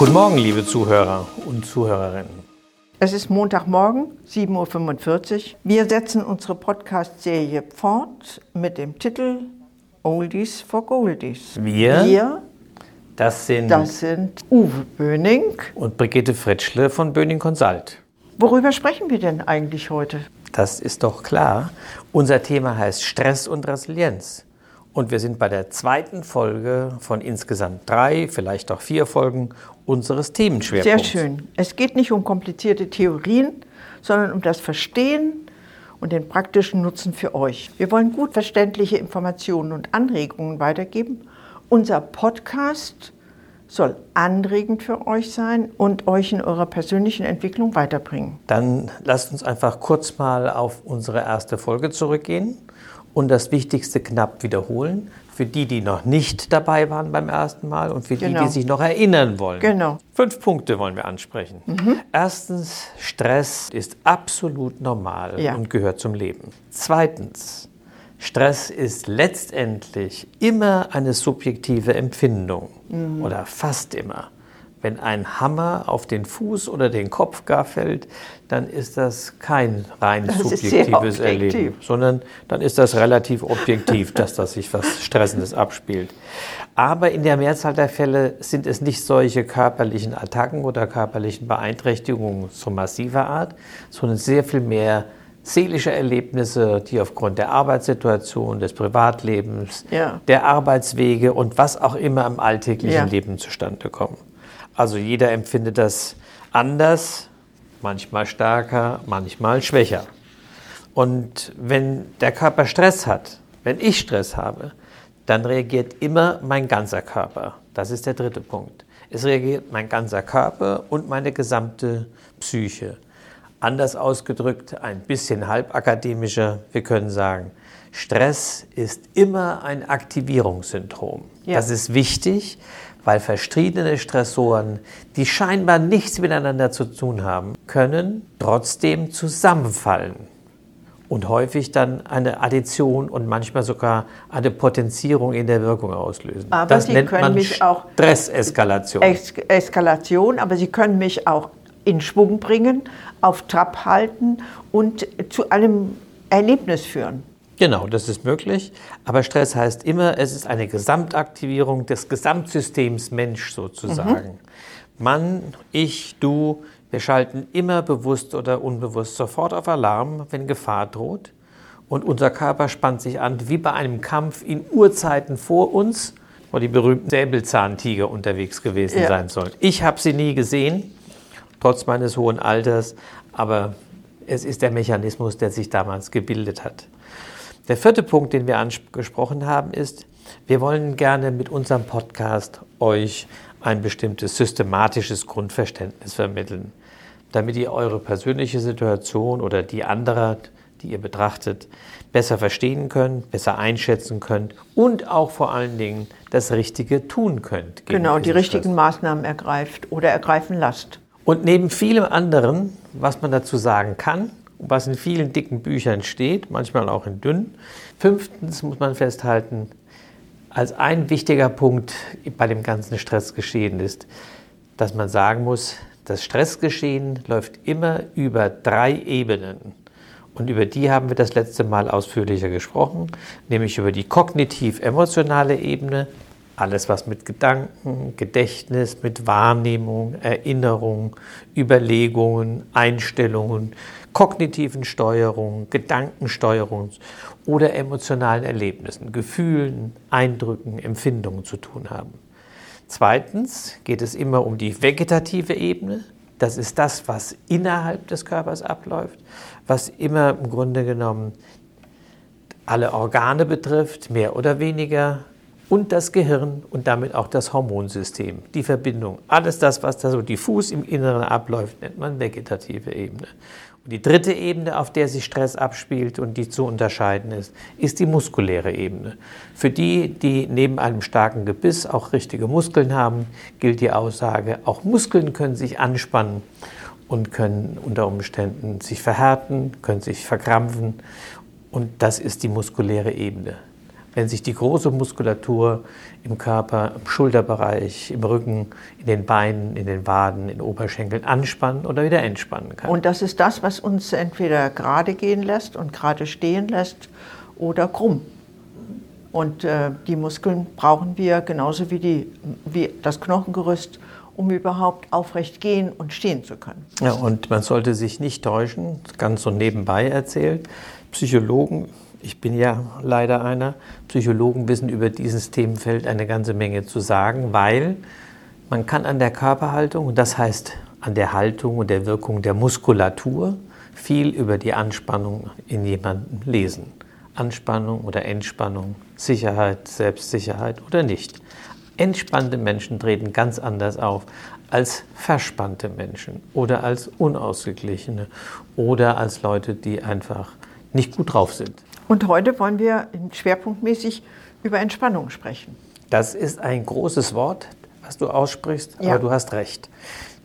Guten Morgen, liebe Zuhörer und Zuhörerinnen. Es ist Montagmorgen, 7.45 Uhr. Wir setzen unsere Podcast-Serie fort mit dem Titel Oldies for Goldies. Wir, Wir das sind, das sind Uwe Böning. und Brigitte Fritschle von Böning Consult. Worüber sprechen wir denn eigentlich heute? Das ist doch klar. Unser Thema heißt Stress und Resilienz. Und wir sind bei der zweiten Folge von insgesamt drei, vielleicht auch vier Folgen unseres Themenschwerpunkts. Sehr schön. Es geht nicht um komplizierte Theorien, sondern um das Verstehen und den praktischen Nutzen für euch. Wir wollen gut verständliche Informationen und Anregungen weitergeben. Unser Podcast soll anregend für euch sein und euch in eurer persönlichen Entwicklung weiterbringen. Dann lasst uns einfach kurz mal auf unsere erste Folge zurückgehen und das Wichtigste knapp wiederholen. Für die, die noch nicht dabei waren beim ersten Mal und für Genau. die, die sich noch erinnern wollen. Genau. Fünf Punkte wollen wir ansprechen. Erstens, Stress ist absolut normal Ja. und gehört zum Leben. Zweitens, Stress ist letztendlich immer eine subjektive Empfindung oder fast immer. Wenn ein Hammer auf den Fuß oder den Kopf gar fällt, dann ist das kein rein Das subjektives. Erleben, sondern dann ist das relativ objektiv, dass da sich was Stressendes abspielt. Aber in der Mehrzahl der Fälle sind es nicht solche körperlichen Attacken oder körperlichen Beeinträchtigungen so massiver Art, sondern sehr viel mehr seelische Erlebnisse, die aufgrund der Arbeitssituation, des Privatlebens, Ja. der Arbeitswege und was auch immer im alltäglichen Ja. Leben zustande kommen. Also jeder empfindet das anders, manchmal stärker, manchmal schwächer. Und wenn der Körper Stress hat, wenn ich Stress habe, dann reagiert immer mein ganzer Körper. Das ist der dritte Punkt. Es reagiert mein ganzer Körper und meine gesamte Psyche. Anders ausgedrückt, ein bisschen halbakademischer, wir können sagen, Stress ist immer ein Aktivierungssyndrom. Ja. Das ist wichtig, weil verschiedene Stressoren, die scheinbar nichts miteinander zu tun haben, können trotzdem zusammenfallen und häufig dann eine Addition und manchmal sogar eine Potenzierung in der Wirkung auslösen. Aber das sie nennt können man mich auch- Stresseskalation. Es Eskalation, aber sie können mich auch in Schwung bringen, auf Trab halten und zu einem Erlebnis führen. Genau, das ist möglich. Aber Stress heißt immer, es ist eine Gesamtaktivierung des Gesamtsystems Mensch sozusagen. Mann, ich, du, wir schalten immer bewusst oder unbewusst sofort auf Alarm, wenn Gefahr droht. Und unser Körper spannt sich an, wie bei einem Kampf in Urzeiten vor uns, wo die berühmten Säbelzahntiger unterwegs gewesen Ja. sein sollen. Ich habe sie nie gesehen, trotz meines hohen Alters, aber es ist der Mechanismus, der sich damals gebildet hat. Der vierte Punkt, den wir angesprochen haben, ist, wir wollen gerne mit unserem Podcast euch ein bestimmtes systematisches Grundverständnis vermitteln, damit ihr eure persönliche Situation oder die anderer, die ihr betrachtet, besser verstehen könnt, besser einschätzen könnt und auch vor allen Dingen das Richtige tun könnt. Genau, die richtigen Stress. Maßnahmen ergreift oder ergreifen lasst. Und neben vielem anderen, was man dazu sagen kann, was in vielen dicken Büchern steht, manchmal auch in dünnen, fünftens muss man festhalten, als ein wichtiger Punkt bei dem ganzen Stressgeschehen ist, dass man sagen muss, das Stressgeschehen läuft immer über drei Ebenen. Und über die haben wir das letzte Mal ausführlicher gesprochen, nämlich über die kognitiv-emotionale Ebene, alles was mit Gedanken, Gedächtnis, mit Wahrnehmung, Erinnerung, Überlegungen, Einstellungen, kognitiven Steuerungen, Gedankensteuerung oder emotionalen Erlebnissen, Gefühlen, Eindrücken, Empfindungen zu tun haben. Zweitens geht es immer um die vegetative Ebene. Das ist das, was innerhalb des Körpers abläuft, was immer im Grunde genommen alle Organe betrifft, mehr oder weniger, und das Gehirn und damit auch das Hormonsystem, die Verbindung. Alles das, was da so diffus im Inneren abläuft, nennt man vegetative Ebene. Und die dritte Ebene, auf der sich Stress abspielt und die zu unterscheiden ist, ist die muskuläre Ebene. Für die, die neben einem starken Gebiss auch richtige Muskeln haben, gilt die Aussage, auch Muskeln können sich anspannen und können unter Umständen sich verhärten, können sich verkrampfen. Und das ist die muskuläre Ebene. Wenn sich die große Muskulatur im Körper, im Schulterbereich, im Rücken, in den Beinen, in den Waden, in den Oberschenkeln anspannen oder wieder entspannen kann. Und das ist das, was uns entweder gerade gehen lässt und gerade stehen lässt oder krumm. Und äh, die Muskeln brauchen wir genauso wie, die, wie das Knochengerüst, um überhaupt aufrecht gehen und stehen zu können. Ja, und man sollte sich nicht täuschen, ganz so nebenbei erzählt. Psychologen ich bin ja leider einer. Psychologen wissen über dieses Themenfeld eine ganze Menge zu sagen, weil man kann an der Körperhaltung, und das heißt an der Haltung und der Wirkung der Muskulatur, viel über die Anspannung in jemandem lesen. Anspannung oder Entspannung, Sicherheit, Selbstsicherheit oder nicht. Entspannte Menschen treten ganz anders auf als verspannte Menschen oder als unausgeglichene oder als Leute, die einfach nicht gut drauf sind. Und heute wollen wir schwerpunktmäßig über Entspannung sprechen. Das ist ein großes Wort, was du aussprichst, ja. aber du hast recht.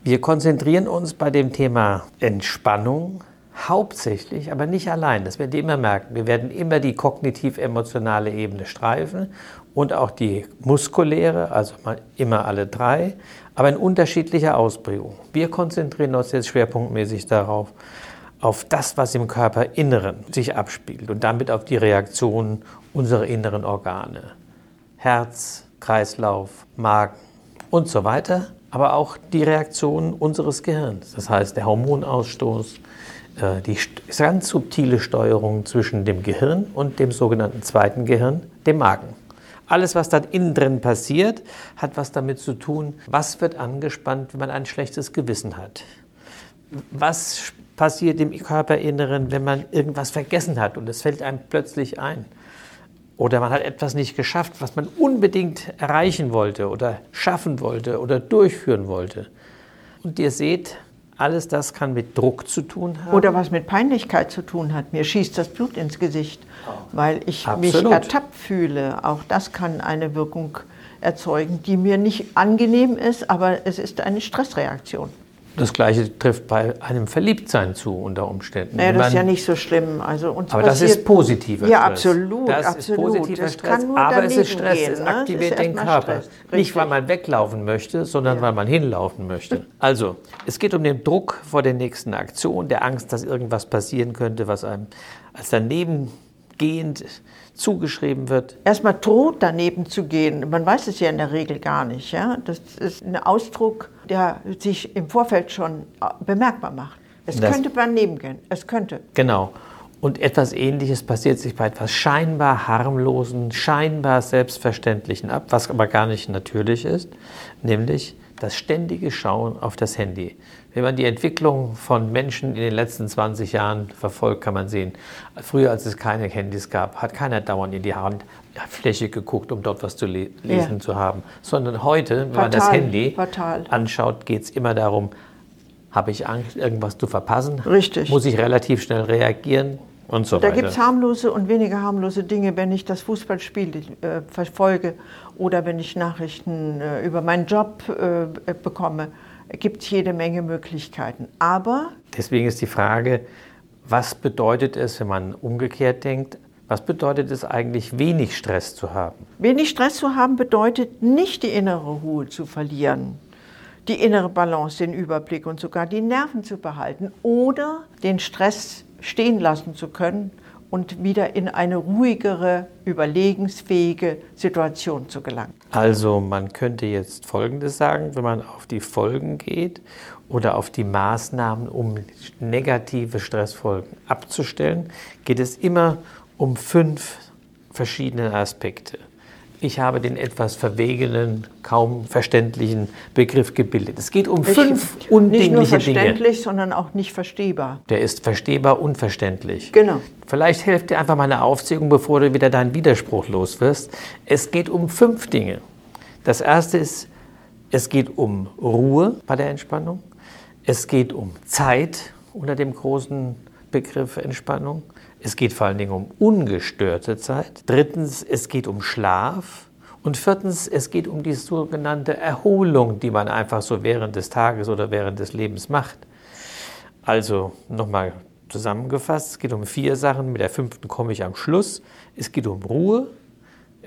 Wir konzentrieren uns bei dem Thema Entspannung hauptsächlich, aber nicht allein. Das werden wir immer merken. Wir werden immer die kognitiv-emotionale Ebene streifen und auch die muskuläre, also immer alle drei, aber in unterschiedlicher Ausprägung. Wir konzentrieren uns jetzt schwerpunktmäßig darauf, auf das, was im Körperinneren sich abspielt und damit auf die Reaktionen unserer inneren Organe. Herz, Kreislauf, Magen und so weiter, aber auch die Reaktionen unseres Gehirns. Das heißt, der Hormonausstoß, äh, die ganz subtile Steuerung zwischen dem Gehirn und dem sogenannten zweiten Gehirn, dem Magen. Alles, was da innen drin passiert, hat was damit zu tun, was wird angespannt, wenn man ein schlechtes Gewissen hat. Was passiert im Körperinneren, wenn man irgendwas vergessen hat und es fällt einem plötzlich ein. Oder man hat etwas nicht geschafft, was man unbedingt erreichen wollte oder schaffen wollte oder durchführen wollte. Und ihr seht, alles das kann mit Druck zu tun haben. Oder was mit Peinlichkeit zu tun hat. Mir schießt das Blut ins Gesicht, weil ich Absolut. mich ertappt fühle. Auch das kann eine Wirkung erzeugen, die mir nicht angenehm ist, aber es ist eine Stressreaktion. Das Gleiche trifft bei einem Verliebtsein zu unter Umständen. Naja, das ist ja nicht so schlimm. Also uns aber das ist positiver ja, Stress. Ja, absolut. Das absolut. ist positiver das Stress, aber es ist Stress, gehen, es ne? aktiviert es den Körper. Nicht, weil man weglaufen möchte, sondern ja. weil man hinlaufen möchte. Also, es geht um den Druck vor der nächsten Aktion, der Angst, dass irgendwas passieren könnte, was einem als daneben gehend zugeschrieben wird. Erstmal droht daneben zu gehen. Man weiß es ja in der Regel gar nicht. Ja? Das ist ein Ausdruck, der sich im Vorfeld schon äh, bemerkbar macht. Es das könnte daneben gehen. Es könnte. Genau. Und etwas Ähnliches passiert sich bei etwas scheinbar harmlosen, scheinbar selbstverständlichen ab, was aber gar nicht natürlich ist, nämlich das ständige Schauen auf das Handy. Wenn man die Entwicklung von Menschen in den letzten 20 Jahren verfolgt, kann man sehen, früher als es keine Handys gab, hat keiner dauernd in die Handfläche geguckt, um dort was zu le lesen ja. zu haben. Sondern heute, wenn fatal, man das Handy fatal. anschaut, geht es immer darum, habe ich Angst, irgendwas zu verpassen? Richtig. Muss ich relativ schnell reagieren? Und so da gibt es harmlose und weniger harmlose Dinge, wenn ich das Fußballspiel äh, verfolge oder wenn ich Nachrichten äh, über meinen Job äh, bekomme. Gibt es jede Menge Möglichkeiten. Aber. Deswegen ist die Frage, was bedeutet es, wenn man umgekehrt denkt, was bedeutet es eigentlich, wenig Stress zu haben? Wenig Stress zu haben bedeutet nicht die innere Ruhe zu verlieren, die innere Balance, den Überblick und sogar die Nerven zu behalten oder den Stress stehen lassen zu können und wieder in eine ruhigere, überlegensfähige Situation zu gelangen. Also man könnte jetzt Folgendes sagen, wenn man auf die Folgen geht oder auf die Maßnahmen, um negative Stressfolgen abzustellen, geht es immer um fünf verschiedene Aspekte ich habe den etwas verwegenen, kaum verständlichen Begriff gebildet. Es geht um ich, fünf undingliche Dinge. Nicht nur verständlich, Dinge. sondern auch nicht verstehbar. Der ist verstehbar, unverständlich. Genau. Vielleicht hilft dir einfach mal eine Aufzählung, bevor du wieder deinen Widerspruch los wirst. Es geht um fünf Dinge. Das erste ist, es geht um Ruhe bei der Entspannung. Es geht um Zeit unter dem großen Begriff Entspannung. Es geht vor allen Dingen um ungestörte Zeit. Drittens, es geht um Schlaf. Und viertens, es geht um die sogenannte Erholung, die man einfach so während des Tages oder während des Lebens macht. Also nochmal zusammengefasst, es geht um vier Sachen, mit der fünften komme ich am Schluss. Es geht um Ruhe,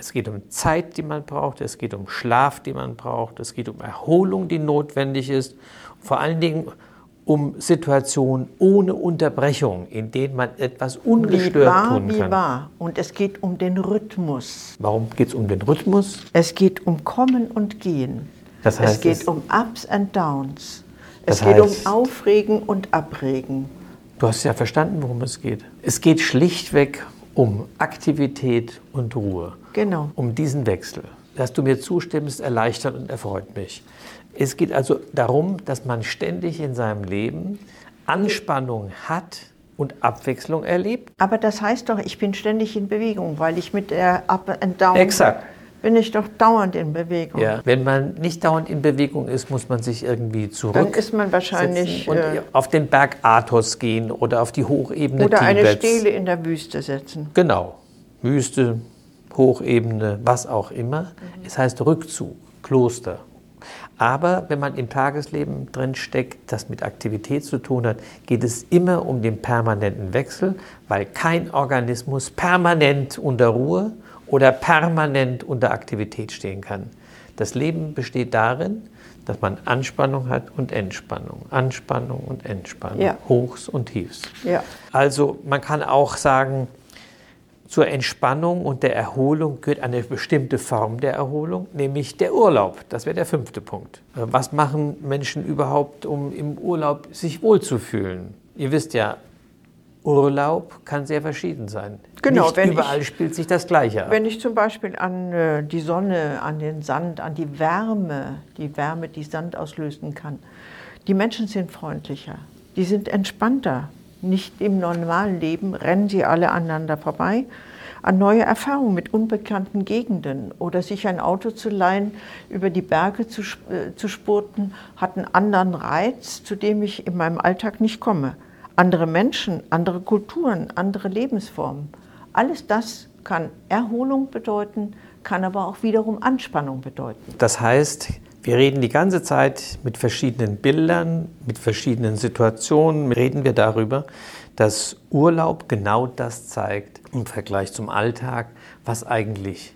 Es geht um Zeit, die man braucht, es geht um Schlaf, die man braucht, es geht um Erholung, die notwendig ist, vor allen Dingen um Situationen ohne Unterbrechung, in denen man etwas ungestört wie wahr, tun kann. Wie wahr. Und es geht um den Rhythmus. Warum geht es um den Rhythmus? Es geht um Kommen und Gehen. Das heißt, es geht es- um Ups and Downs. Es Das geht heißt- um Aufregen und Abregen. Du hast ja verstanden, worum es geht. Es geht schlichtweg um Aktivität und Ruhe. Genau. Um diesen Wechsel. Dass du mir zustimmst, erleichtert und erfreut mich. Es geht also darum, dass man ständig in seinem Leben Anspannung hat und Abwechslung erlebt. Aber das heißt doch, ich bin ständig in Bewegung, weil ich mit der Up and Down Exakt. bin ich doch dauernd in Bewegung. Ja. Wenn man nicht dauernd in Bewegung ist, muss man sich irgendwie zurück. Dann ist man wahrscheinlich, und äh, auf den Berg Athos gehen oder auf die Hochebene Oder eine Tibets. Stele in der Wüste setzen. Genau. Wüste, Hochebene, was auch immer. Mhm. Es heißt Rückzug, Kloster. Aber wenn man im Tagesleben drin steckt, das mit Aktivität zu tun hat, geht es immer um den permanenten Wechsel, weil kein Organismus permanent unter Ruhe oder permanent unter Aktivität stehen kann. Das Leben besteht darin, dass man Anspannung hat und Entspannung, Anspannung und Entspannung, Ja. Hochs und Tiefs. Ja. Also man kann auch sagen, zur Entspannung und der Erholung gehört eine bestimmte Form der Erholung, nämlich der Urlaub. Das wäre der fünfte Punkt. Äh, Was machen Menschen überhaupt, um im Urlaub sich wohlzufühlen? Ihr wisst ja, Urlaub kann sehr verschieden sein. Genau, Nicht wenn überall ich- spielt sich das Gleiche ab. Wenn ich zum Beispiel an äh, die Sonne, an den Sand, an die Wärme, die Wärme, die Sand auslösen kann, die Menschen sind freundlicher, die sind entspannter. Nicht im normalen Leben rennen sie alle aneinander vorbei. An neue Erfahrungen mit unbekannten Gegenden oder sich ein Auto zu leihen, über die Berge zu, äh, zu spurten, hat einen anderen Reiz, zu dem ich in meinem Alltag nicht komme. Andere Menschen, andere Kulturen, andere Lebensformen. Alles das kann Erholung bedeuten, kann aber auch wiederum Anspannung bedeuten. Das heißt, wir reden die ganze Zeit mit verschiedenen Bildern, mit verschiedenen Situationen, reden wir darüber, dass Urlaub genau das zeigt im Vergleich zum Alltag, was eigentlich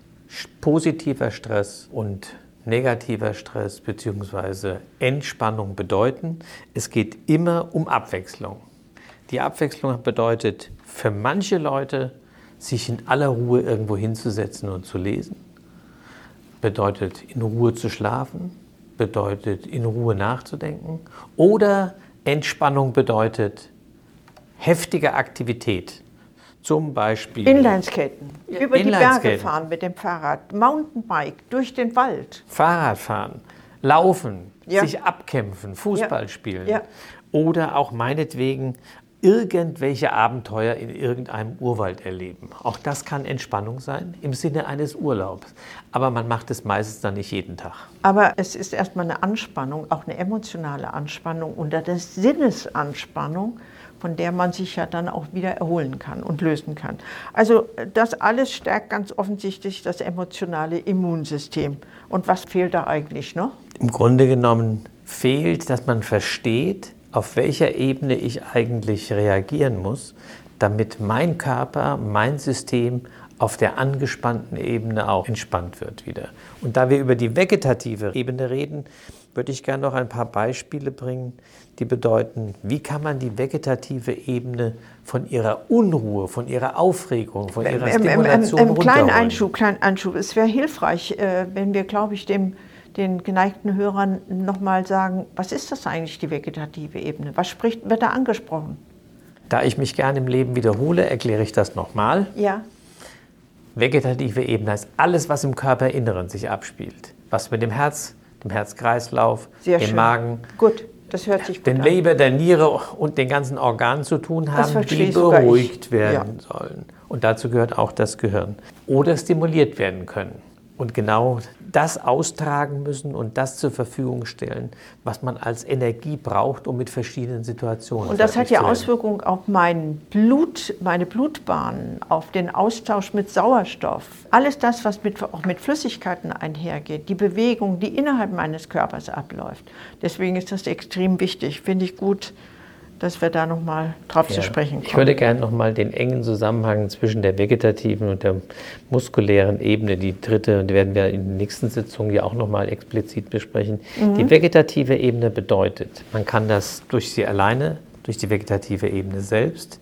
positiver Stress und negativer Stress bzw. Entspannung bedeuten. Es geht immer um Abwechslung. Die Abwechslung bedeutet für manche Leute, sich in aller Ruhe irgendwo hinzusetzen und zu lesen bedeutet in Ruhe zu schlafen, bedeutet in Ruhe nachzudenken oder Entspannung bedeutet heftige Aktivität. Zum Beispiel Inlineskaten, über die Berge Inlineskaten. fahren mit dem Fahrrad, Mountainbike, durch den Wald. Fahrradfahren, Laufen, Ja. sich abkämpfen, Fußball Ja. spielen Ja. oder auch meinetwegen irgendwelche Abenteuer in irgendeinem Urwald erleben. Auch das kann Entspannung sein im Sinne eines Urlaubs. Aber man macht es meistens dann nicht jeden Tag. Aber es ist erstmal eine Anspannung, auch eine emotionale Anspannung unter der Sinnesanspannung, von der man sich ja dann auch wieder erholen kann und lösen kann. Also das alles stärkt ganz offensichtlich das emotionale Immunsystem. Und was fehlt da eigentlich noch? Im Grunde genommen fehlt, dass man versteht, auf welcher Ebene ich eigentlich reagieren muss, damit mein Körper, mein System auf der angespannten Ebene auch entspannt wird wieder. Und da wir über die vegetative Ebene reden, würde ich gerne noch ein paar Beispiele bringen, die bedeuten, wie kann man die vegetative Ebene von ihrer Unruhe, von ihrer Aufregung, von ihrer Ähm, ähm, ähm, Stimulation ähm, kleinen. Einschub, kleinen Einschub. Es wäre hilfreich, äh, wenn wir, glaube ich, dem, den geneigten Hörern nochmal sagen, was ist das eigentlich, die vegetative Ebene? Was spricht, wird da angesprochen? Da ich mich gerne im Leben wiederhole, erkläre ich das nochmal. Ja, Vegetative Ebene heißt alles, was im Körperinneren sich abspielt. Was mit dem Herz, dem Herzkreislauf, sehr dem schön. Magen, Gut, das hört sich gut den an. Leber, der Niere und den ganzen Organen zu tun haben, die beruhigt werden sollen. Und dazu gehört auch das Gehirn. Oder stimuliert werden können. Und genau das austragen müssen und das zur Verfügung stellen, was man als Energie braucht, um mit verschiedenen Situationen Und das hat ja. Auswirkungen auf mein Blut, meine Blutbahnen, auf den Austausch mit Sauerstoff. Alles das, was mit, auch mit Flüssigkeiten einhergeht, die Bewegung, die innerhalb meines Körpers abläuft. Deswegen ist das extrem wichtig. Finde ich gut, dass wir da nochmal drauf ja. zu sprechen kommen. Ich würde gerne nochmal den engen Zusammenhang zwischen der vegetativen und der muskulären Ebene, die dritte, die werden wir in den nächsten Sitzungen ja auch nochmal explizit besprechen. Mhm. Die vegetative Ebene bedeutet, man kann das durch sie alleine, durch die vegetative Ebene selbst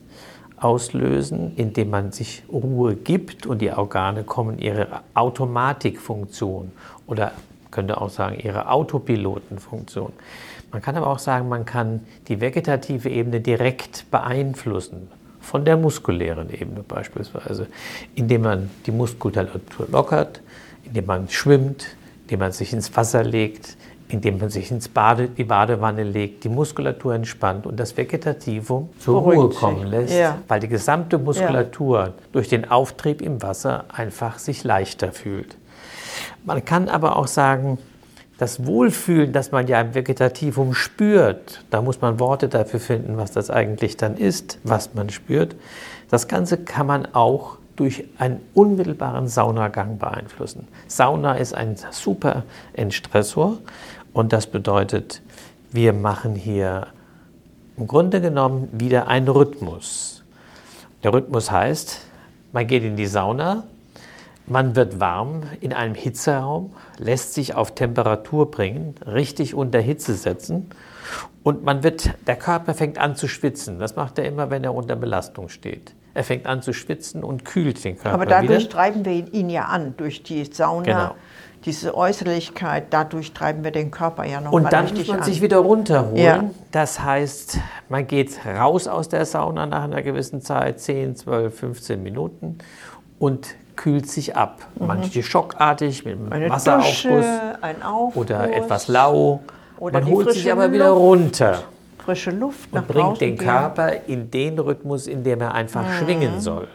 auslösen, indem man sich Ruhe gibt und die Organe kommen ihre Automatikfunktion oder könnte auch sagen ihre Autopilotenfunktion. Man kann aber auch sagen, man kann die vegetative Ebene direkt beeinflussen, von der muskulären Ebene beispielsweise, indem man die Muskulatur lockert, indem man schwimmt, indem man sich ins Wasser legt, indem man sich ins Bade, die Badewanne legt, die Muskulatur entspannt und das Vegetativum zur Ruhe kommen lässt, ja. weil die gesamte Muskulatur ja. durch den Auftrieb im Wasser einfach sich leichter fühlt. Man kann aber auch sagen, das Wohlfühlen, das man ja im Vegetativum spürt, da muss man Worte dafür finden, was das eigentlich dann ist, was man spürt. Das Ganze kann man auch durch einen unmittelbaren Saunagang beeinflussen. Sauna ist ein super Entstressor und das bedeutet, wir machen hier im Grunde genommen wieder einen Rhythmus. Der Rhythmus heißt, man geht in die Sauna, man wird warm in einem Hitzeraum, lässt sich auf Temperatur bringen, richtig unter Hitze setzen und man wird, der Körper fängt an zu schwitzen. Das macht er immer, wenn er unter Belastung steht. Er fängt an zu schwitzen und kühlt den Körper Aber dadurch wieder. treiben wir ihn ja an, durch die Sauna. Genau diese Äußerlichkeit, dadurch treiben wir den Körper ja noch Und dann muss man an. sich wieder runterholen. Ja. Das heißt, man geht raus aus der Sauna nach einer gewissen Zeit, 10, 12, 15 Minuten und kühlt sich ab. Mhm. Manche schockartig mit einem Eine Wasseraufguss Dusche, ein Aufguss, oder etwas lau. Oder man holt sich aber Luft, wieder runter. Frische Luft und bringt den Körper in den Rhythmus, in dem er einfach mhm. schwingen soll.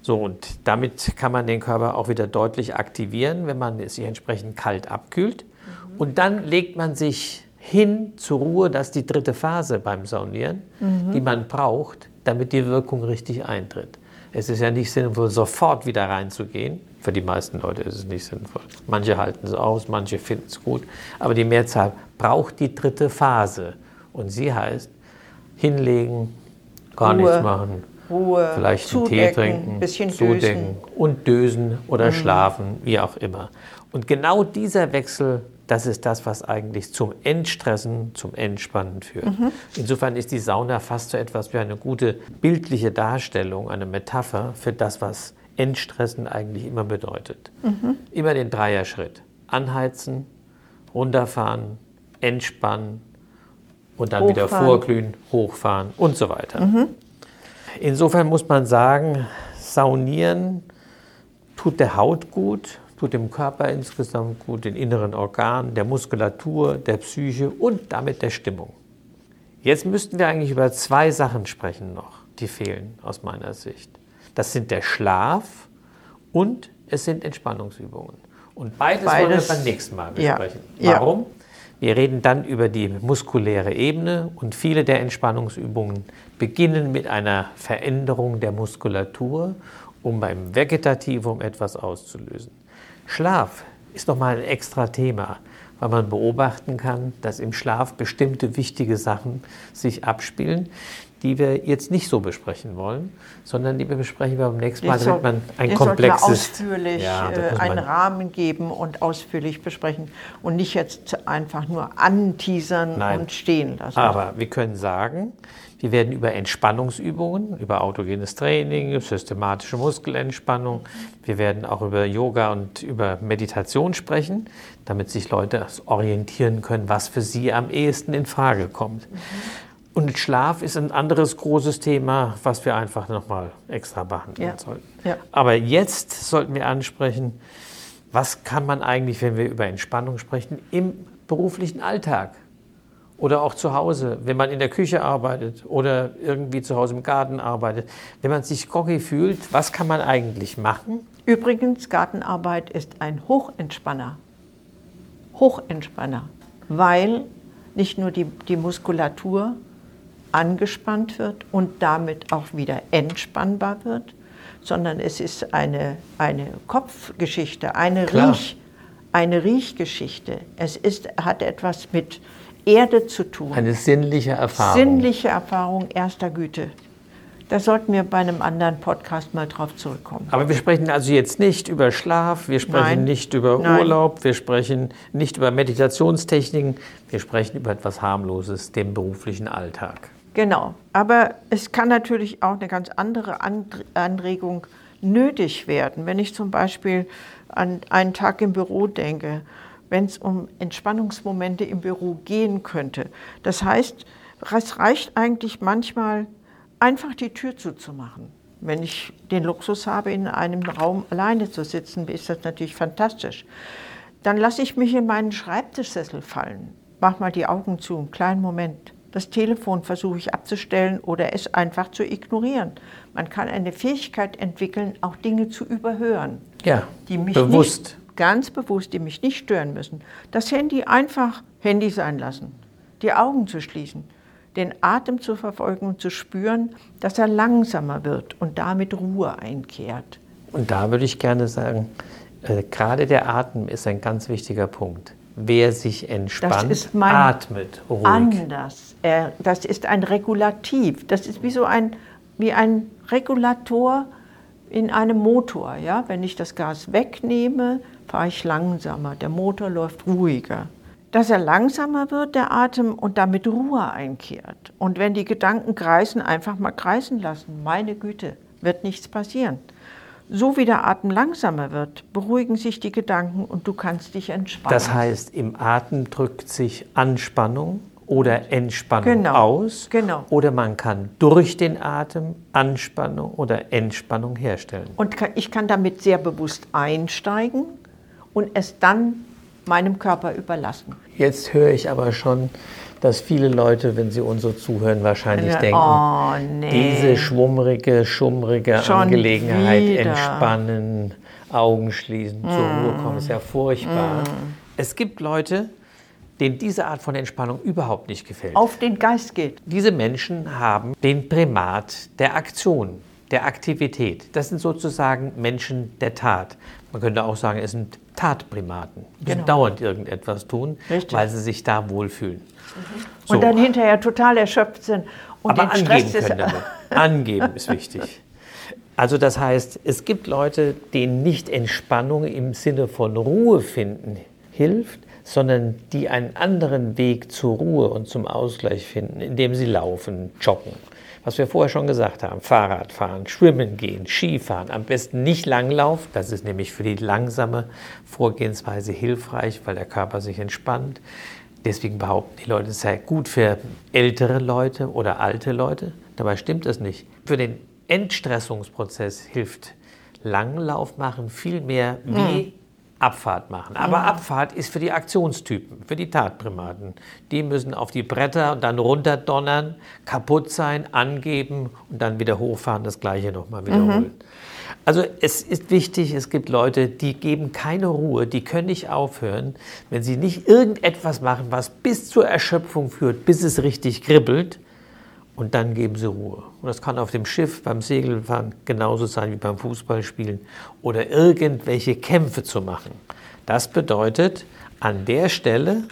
So, und damit kann man den Körper auch wieder deutlich aktivieren, wenn man sich entsprechend kalt abkühlt. Mhm. Und dann legt man sich hin zur Ruhe, das ist die dritte Phase beim Saunieren, mhm. die man braucht, damit die Wirkung richtig eintritt. Es ist ja nicht sinnvoll, sofort wieder reinzugehen. Für die meisten Leute ist es nicht sinnvoll. Manche halten es aus, manche finden es gut. Aber die Mehrzahl braucht die dritte Phase. Und sie heißt, hinlegen, gar Ruhe. nichts machen, Ruhe, vielleicht einen Tee trinken, bisschen zudecken dösen. und dösen oder mhm. schlafen, wie auch immer. Und genau dieser Wechsel, das ist das, was eigentlich zum Entstressen, zum Entspannen führt. Mhm. Insofern ist die Sauna fast so etwas wie eine gute bildliche Darstellung, eine Metapher für das, was Entstressen eigentlich immer bedeutet. Mhm. Immer den Dreier-Schritt. Anheizen, runterfahren, entspannen und dann hochfahren. wieder vorglühen, hochfahren und so weiter. Mhm. Insofern muss man sagen, Saunieren tut der Haut gut, tut dem Körper insgesamt gut, den inneren Organen, der Muskulatur, der Psyche und damit der Stimmung. Jetzt müssten wir eigentlich über zwei Sachen sprechen noch, die fehlen aus meiner Sicht. Das sind der Schlaf und es sind Entspannungsübungen. Und beides, beides wollen wir beim nächsten Mal besprechen. Ja. Warum? Ja. Wir reden dann über die muskuläre Ebene und viele der Entspannungsübungen beginnen mit einer Veränderung der Muskulatur, um beim Vegetativum etwas auszulösen. Schlaf ist nochmal ein extra Thema, weil man beobachten kann, dass im Schlaf bestimmte wichtige Sachen sich abspielen, die wir jetzt nicht so besprechen wollen, sondern die wir besprechen beim nächsten Mal, damit man ein komplexes... ausführlich ja, äh, einen Rahmen geben und ausführlich besprechen und nicht jetzt einfach nur anteasern Nein. und stehen lassen. Aber wir können sagen, wir werden über Entspannungsübungen, über autogenes Training, systematische Muskelentspannung, wir werden auch über Yoga und über Meditation sprechen, damit sich Leute orientieren können, was für sie am ehesten in Frage kommt. Mhm. Und Schlaf ist ein anderes großes Thema, was wir einfach nochmal extra behandeln ja. sollten. Ja. Aber jetzt sollten wir ansprechen, was kann man eigentlich, wenn wir über Entspannung sprechen, im beruflichen Alltag oder auch zu Hause, wenn man in der Küche arbeitet oder irgendwie zu Hause im Garten arbeitet, wenn man sich groggy fühlt, was kann man eigentlich machen? Übrigens, Gartenarbeit ist ein Hochentspanner. Hochentspanner, weil nicht nur die, die Muskulatur angespannt wird und damit auch wieder entspannbar wird, sondern es ist eine, eine Kopfgeschichte, eine, Riech, eine Riechgeschichte. Es ist, hat etwas mit Erde zu tun. Eine sinnliche Erfahrung. Sinnliche Erfahrung erster Güte. Da sollten wir bei einem anderen Podcast mal drauf zurückkommen. Aber wir sprechen also jetzt nicht über Schlaf, wir sprechen Nein. nicht über Nein. Urlaub, wir sprechen nicht über Meditationstechniken, wir sprechen über etwas Harmloses, den beruflichen Alltag. Genau. Aber es kann natürlich auch eine ganz andere And- Anregung nötig werden. Wenn ich zum Beispiel an einen Tag im Büro denke, wenn es um Entspannungsmomente im Büro gehen könnte. Das heißt, es reicht eigentlich manchmal, einfach die Tür zuzumachen. Wenn ich den Luxus habe, in einem Raum alleine zu sitzen, ist das natürlich fantastisch. Dann lasse ich mich in meinen Schreibtischsessel fallen. Mach mal die Augen zu, einen kleinen Moment. Das Telefon versuche ich abzustellen oder es einfach zu ignorieren. Man kann eine Fähigkeit entwickeln, auch Dinge zu überhören, Ja, die mich bewusst. nicht, ganz bewusst, die mich nicht stören müssen. Das Handy einfach Handy sein lassen, die Augen zu schließen, den Atem zu verfolgen und zu spüren, dass er langsamer wird und damit Ruhe einkehrt. Und da würde ich gerne sagen, äh, gerade der Atem ist ein ganz wichtiger Punkt. Wer sich entspannt, atmet ruhig. anders. Er, das ist ein Regulativ. Das ist wie so ein, wie ein Regulator in einem Motor. Ja? Wenn ich das Gas wegnehme, fahre ich langsamer. Der Motor läuft ruhiger. Dass er langsamer wird, der Atem, und damit Ruhe einkehrt. Und wenn die Gedanken kreisen, einfach mal kreisen lassen. Meine Güte, wird nichts passieren. So wie der Atem langsamer wird, beruhigen sich die Gedanken und du kannst dich entspannen. Das heißt, im Atem drückt sich Anspannung oder Entspannung Genau, aus. genau. Oder man kann durch den Atem Anspannung oder Entspannung herstellen. Und ich kann damit sehr bewusst einsteigen und es dann meinem Körper überlassen. Jetzt höre ich aber schon, dass viele Leute, wenn sie uns so zuhören, wahrscheinlich Ja, denken, oh, nee. diese schwummrige, schummrige Schon Angelegenheit wieder. entspannen, Augen schließen, zur Ruhe kommen, ist ja furchtbar. Mm. Es gibt Leute, denen diese Art von Entspannung überhaupt nicht gefällt. Auf den Geist geht. Diese Menschen haben den Primat der Aktion, der Aktivität. Das sind sozusagen Menschen der Tat. Man könnte auch sagen, es sind Tatprimaten. Die Genau. dauernd irgendetwas tun, Richtig. weil sie sich da wohlfühlen. So. Und dann hinterher total erschöpft sind. Und Aber den angeben Stress ist, können damit. Angeben ist wichtig. Also das heißt, es gibt Leute, denen nicht Entspannung im Sinne von Ruhe finden hilft, sondern die einen anderen Weg zur Ruhe und zum Ausgleich finden, indem sie laufen, joggen. Was wir vorher schon gesagt haben, Fahrrad fahren, schwimmen gehen, Skifahren, am besten nicht Langlauf, das ist nämlich für die langsame Vorgehensweise hilfreich, weil der Körper sich entspannt. Deswegen behaupten die Leute, es sei gut für ältere Leute oder alte Leute. Dabei stimmt das nicht. Für den Entstressungsprozess hilft Langlauf machen viel mehr wie Abfahrt machen. Aber Abfahrt ist für die Aktionstypen, für die Tatprimaten. Die müssen auf die Bretter und dann runterdonnern, kaputt sein, angeben und dann wieder hochfahren, das gleiche nochmal wiederholen. Also es ist wichtig, es gibt Leute, die geben keine Ruhe, die können nicht aufhören, wenn sie nicht irgendetwas machen, was bis zur Erschöpfung führt, bis es richtig kribbelt. Und dann geben sie Ruhe. Und das kann auf dem Schiff, beim Segelfahren genauso sein wie beim Fußballspielen oder irgendwelche Kämpfe zu machen. Das bedeutet, an der Stelle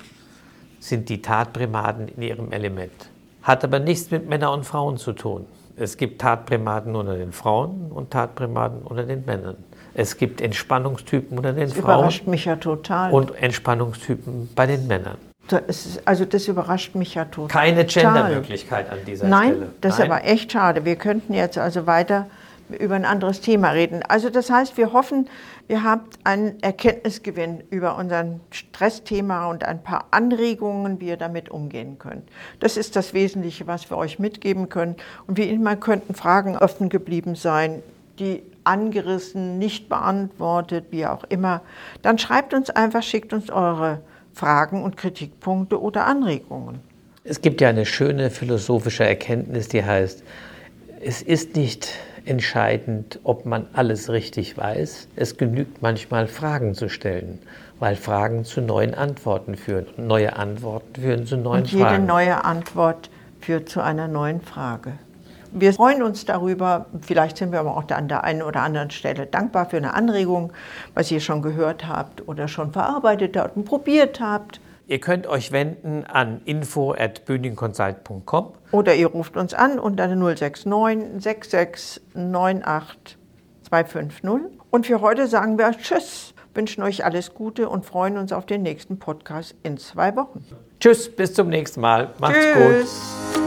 sind die Tatprimaten in ihrem Element. Hat aber nichts mit Männern und Frauen zu tun. Es gibt Tatprimaten unter den Frauen und Tatprimaten unter den Männern. Es gibt Entspannungstypen unter den das Frauen überrascht mich ja total. und Entspannungstypen bei den Männern. Das ist, also das überrascht mich ja total. Keine Gendermöglichkeit an dieser Nein, Stelle. das ist aber echt schade. Wir könnten jetzt also weiter über ein anderes Thema reden. Also das heißt, wir hoffen, ihr habt einen Erkenntnisgewinn über unser Stressthema und ein paar Anregungen, wie ihr damit umgehen könnt. Das ist das Wesentliche, was wir euch mitgeben können. Und wie immer könnten Fragen offen geblieben sein, die angerissen, nicht beantwortet, wie auch immer. Dann schreibt uns einfach, schickt uns eure Fragen und Kritikpunkte oder Anregungen. Es gibt ja eine schöne philosophische Erkenntnis, die heißt, es ist nicht entscheidend, ob man alles richtig weiß. Es genügt manchmal Fragen zu stellen, weil Fragen zu neuen Antworten führen. Und neue Antworten führen zu neuen Und jede Fragen. neue Antwort führt zu einer neuen Frage. Wir freuen uns darüber, vielleicht sind wir aber auch an der einen oder anderen Stelle dankbar für eine Anregung, was ihr schon gehört habt oder schon verarbeitet habt und probiert habt. Ihr könnt euch wenden an info@bündingconsult.com Oder ihr ruft uns an unter 069 66 98 250. Und für heute sagen wir Tschüss, wünschen euch alles Gute und freuen uns auf den nächsten Podcast in zwei Wochen. Tschüss, bis zum nächsten Mal. Macht's Tschüss. gut.